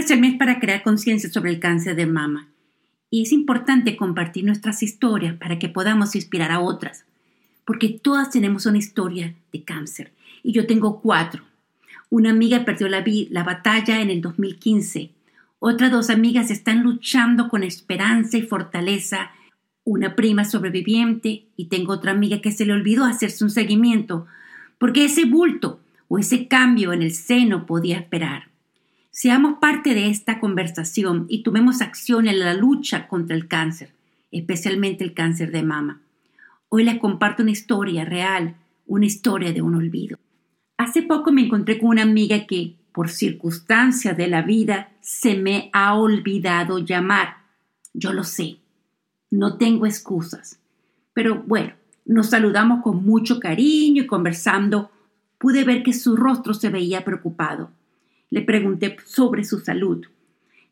octubre mes para crear conciencia sobre el cáncer de mama y es importante compartir nuestras historias para que podamos inspirar a otras, porque todas tenemos una historia de cáncer y yo tengo cuatro. Una amiga perdió la, la batalla en el 2015, otras dos amigas están luchando con esperanza y fortaleza, una prima sobreviviente y tengo otra amiga que se le olvidó hacerse un seguimiento porque ese bulto o ese cambio en el seno podía esperar. Seamos parte de esta conversación y tomemos acción en la lucha contra el cáncer, especialmente el cáncer de mama. Hoy les comparto una historia real, una historia de un olvido. Hace poco me encontré con una amiga que, por circunstancias de la vida, se me ha olvidado llamar. Yo lo sé, no tengo excusas. Pero bueno, nos saludamos con mucho cariño y conversando pude ver que su rostro se veía preocupado. Le pregunté sobre su salud,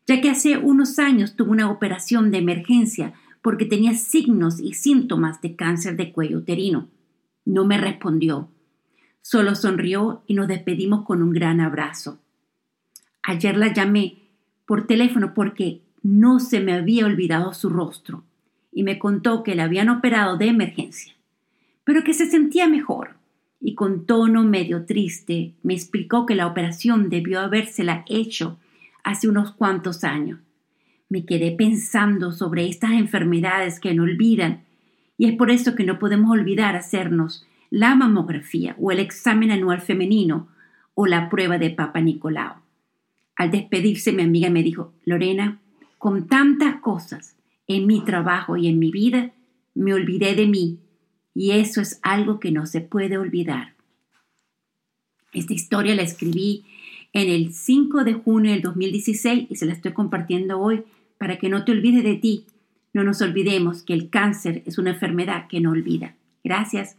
ya que hace unos años tuvo una operación de emergencia porque tenía signos y síntomas de cáncer de cuello uterino. No me respondió. Solo sonrió y nos despedimos con un gran abrazo. Ayer la llamé por teléfono porque no se me había olvidado su rostro y me contó que la habían operado de emergencia, pero que se sentía mejor y con tono medio triste me explicó que la operación debió habérsela hecho hace unos cuantos años. Me quedé pensando sobre estas enfermedades que no olvidan y es por eso que no podemos olvidar hacernos la mamografía o el examen anual femenino o la prueba de Papa Nicolau. Al despedirse mi amiga me dijo, Lorena, con tantas cosas en mi trabajo y en mi vida, me olvidé de mí y eso es algo que no se puede olvidar. Esta historia la escribí en el 5 de junio del 2016 y se la estoy compartiendo hoy para que no te olvides de ti. No nos olvidemos que el cáncer es una enfermedad que no olvida. Gracias.